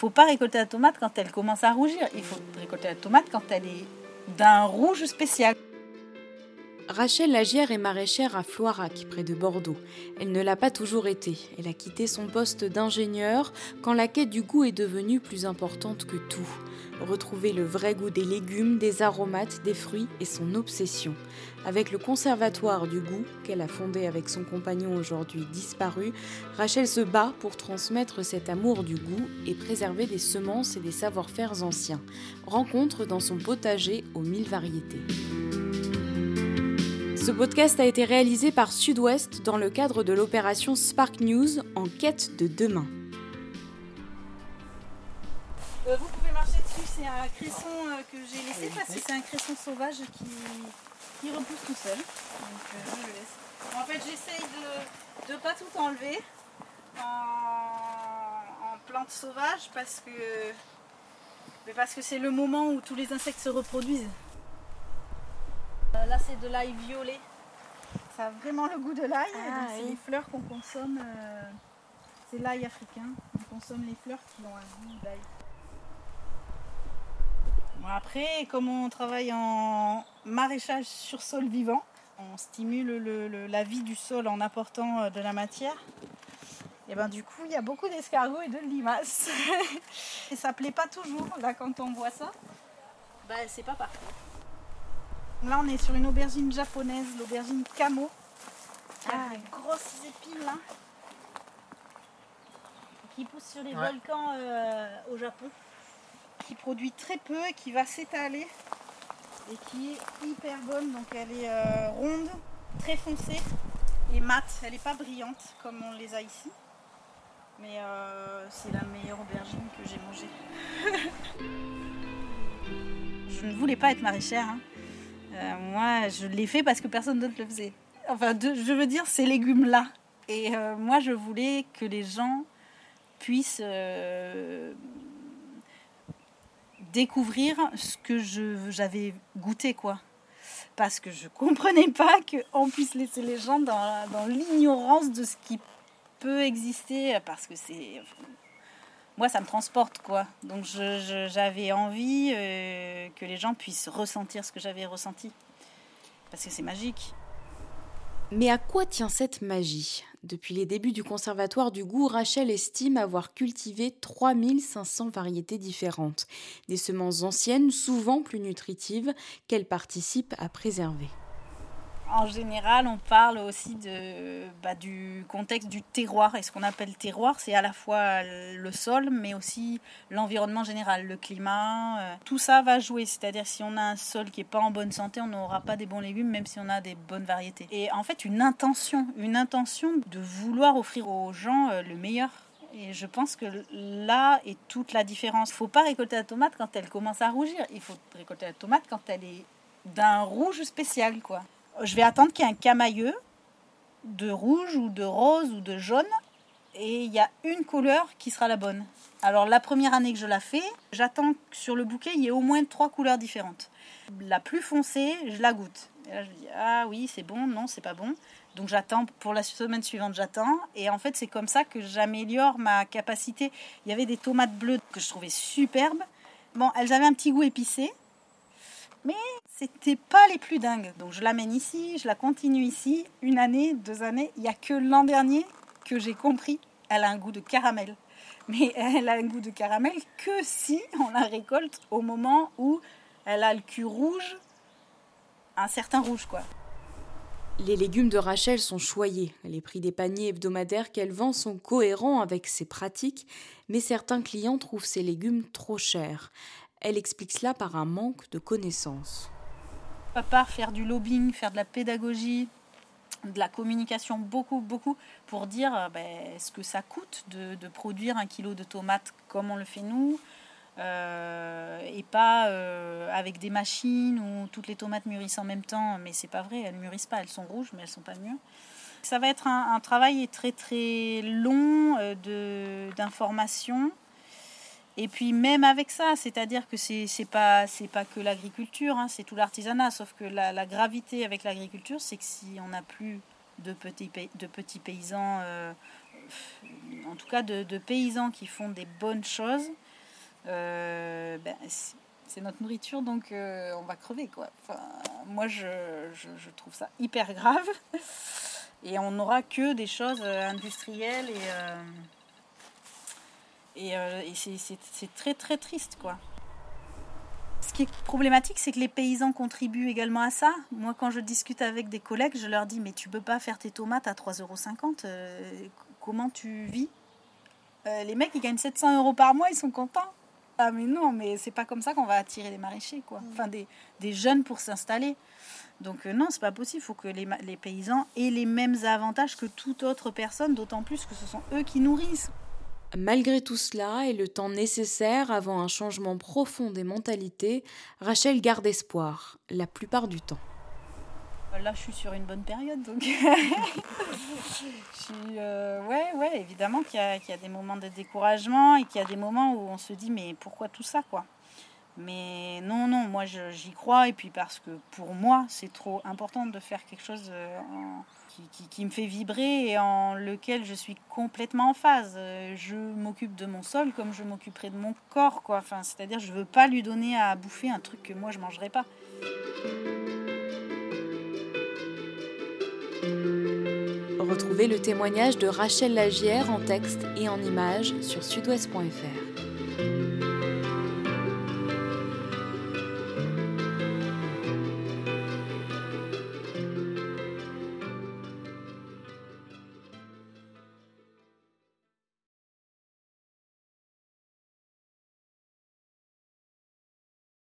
faut pas récolter la tomate quand elle commence à rougir. Il faut récolter la tomate quand elle est d'un rouge spécial. Rachel Lagière est maraîchère à Floirac, près de Bordeaux. Elle ne l'a pas toujours été. Elle a quitté son poste d'ingénieur quand la quête du goût est devenue plus importante que tout. Retrouver le vrai goût des légumes, des aromates, des fruits est son obsession. Avec le Conservatoire du goût, qu'elle a fondé avec son compagnon aujourd'hui disparu, Rachel se bat pour transmettre cet amour du goût et préserver des semences et des savoir-faire anciens. Rencontre dans son potager aux mille variétés. Ce podcast a été réalisé par Sud-Ouest dans le cadre de l'opération Spark News en quête de demain. Euh, vous pouvez marcher dessus, c'est un cresson euh, que j'ai laissé parce que c'est un cresson sauvage qui, qui repousse tout seul. Donc euh, je le laisse. En fait j'essaye de ne pas tout enlever en, en plantes sauvages parce que mais parce que c'est le moment où tous les insectes se reproduisent. Euh, Là, c'est de l'ail violet. Ça a vraiment le goût de l'ail. Ah, c'est oui. les fleurs qu'on consomme. euh, c'est l'ail africain. On consomme les fleurs qui ont un goût d'ail. Bon, après, comme on travaille en maraîchage sur sol vivant, on stimule le- le- la vie du sol en apportant euh, de la matière. Et ben du coup, il y a beaucoup d'escargots et de limaces. et ça plaît pas toujours. Là, quand on voit ça, ben, c'est pas parfait. Là, on est sur une aubergine japonaise, l'aubergine Kamo, Ah. grosses épines là, qui pousse sur les Ouais. volcans euh, au Japon, qui produit très peu et qui va s'étaler et qui est hyper bonne. Donc, elle est euh, ronde, très foncée et mate. Elle n'est pas brillante comme on les a ici. Mais euh, c'est la meilleure aubergine que j'ai mangée. je ne voulais pas être maraîchère. hein. Euh, moi, je l'ai fait parce que personne d'autre le faisait. Enfin, je veux dire, ces légumes-là. Et euh, moi, je voulais que les gens puissent euh, découvrir ce que j'avais goûté, quoi. Parce que je comprenais pas qu'on puisse laisser les gens dans, dans l'ignorance de ce qui peut exister, parce que c'est moi, ça me transporte, quoi. Donc, j'avais envie que les gens puissent ressentir ce que j'avais ressenti. Parce que c'est magique. Mais à quoi tient cette magie? Depuis les débuts du Conservatoire du goût, Rachel estime avoir cultivé 3500 variétés différentes, des semences anciennes, souvent plus nutritives, qu'elle participe à préserver. En général, on parle aussi bah, du contexte du terroir. Et ce qu'on appelle terroir, c'est à la fois le sol, mais aussi l'environnement général, le climat. euh, tout ça va jouer. C'est-à-dire, si on a un sol qui n'est pas en bonne santé, on n'aura pas des bons légumes, même si on a des bonnes variétés. Et en fait, une intention, une intention de vouloir offrir aux gens euh, le meilleur. Et je pense que là est toute la différence. Il ne faut pas récolter la tomate quand elle commence à rougir. Il faut récolter la tomate quand elle est d'un rouge spécial, quoi. Je vais attendre qu'il y ait un camailleux de rouge ou de rose ou de jaune et il y a une couleur qui sera la bonne. Alors la première année que je la fais, j'attends que sur le bouquet il y ait au moins trois couleurs différentes. La plus foncée, je la goûte. Et là je dis ah oui c'est bon, non c'est pas bon. Donc j'attends pour la semaine suivante j'attends et en fait c'est comme ça que j'améliore ma capacité. Il y avait des tomates bleues que je trouvais superbes. Bon elles avaient un petit goût épicé, c'était pas les plus dingues. Donc je l'amène ici, je la continue ici, une année, deux années. Il n'y a que l'an dernier que j'ai compris, elle a un goût de caramel. Mais elle a un goût de caramel que si on la récolte au moment où elle a le cul rouge, un certain rouge quoi. Les légumes de Rachel sont choyés. Les prix des paniers hebdomadaires qu'elle vend sont cohérents avec ses pratiques, mais certains clients trouvent ces légumes trop chers. Elle explique cela par un manque de connaissances. À part faire du lobbying, faire de la pédagogie, de la communication, beaucoup, beaucoup, pour dire euh, ben, ce que ça coûte de, de produire un kilo de tomates comme on le fait nous, euh, et pas euh, avec des machines où toutes les tomates mûrissent en même temps, mais c'est pas vrai, elles mûrissent pas, elles sont rouges, mais elles sont pas mûres. Ça va être un, un travail très très long d'information. Et puis même avec ça, c'est-à-dire que c'est c'est pas pas que l'agriculture, hein, c'est tout l'artisanat. Sauf que la, gravité avec l'agriculture, c'est que si on n'a plus de petits de petits paysans, euh, en tout cas de, paysans qui font des bonnes choses, ben, c'est notre nourriture, donc on va crever. Quoi. moi, je, je, trouve ça hyper grave. Et on n'aura que des choses industrielles et, et, et c'est très très triste. quoi. Ce qui est problématique, c'est que les paysans contribuent également à ça. Moi, quand je discute avec des collègues, je leur dis Mais tu peux pas faire tes tomates à 3,50 euros. Euh, comment tu vis? Euh, Les mecs, ils gagnent 700 euros par mois, ils sont contents. Ah, mais non, mais c'est pas comme ça qu'on va attirer les maraîchers, quoi. Enfin, des, jeunes pour s'installer. Donc, euh, non, c'est pas possible. Il faut que les, les paysans aient les mêmes avantages que toute autre personne, d'autant plus que ce sont eux qui nourrissent. Malgré tout cela et le temps nécessaire avant un changement profond des mentalités, Rachel garde espoir, la plupart du temps. Là, je suis sur une bonne période, donc. je suis, euh, ouais, ouais, évidemment qu'il y, y, a des moments de découragement et qu'il y a des moments où on se dit, mais pourquoi tout ça, quoi? Mais non, non, moi, j'y crois, et puis parce que pour moi, c'est trop important de faire quelque chose euh, en qui, me fait vibrer et en lequel je suis complètement en phase. Euh, je m'occupe de mon sol comme je m'occuperai de mon corps, quoi. Enfin, c'est-à-dire, je veux pas lui donner à bouffer un truc que moi je mangerai pas. Retrouvez le témoignage de Rachel Lagière en texte et en images sur sudouest.fr.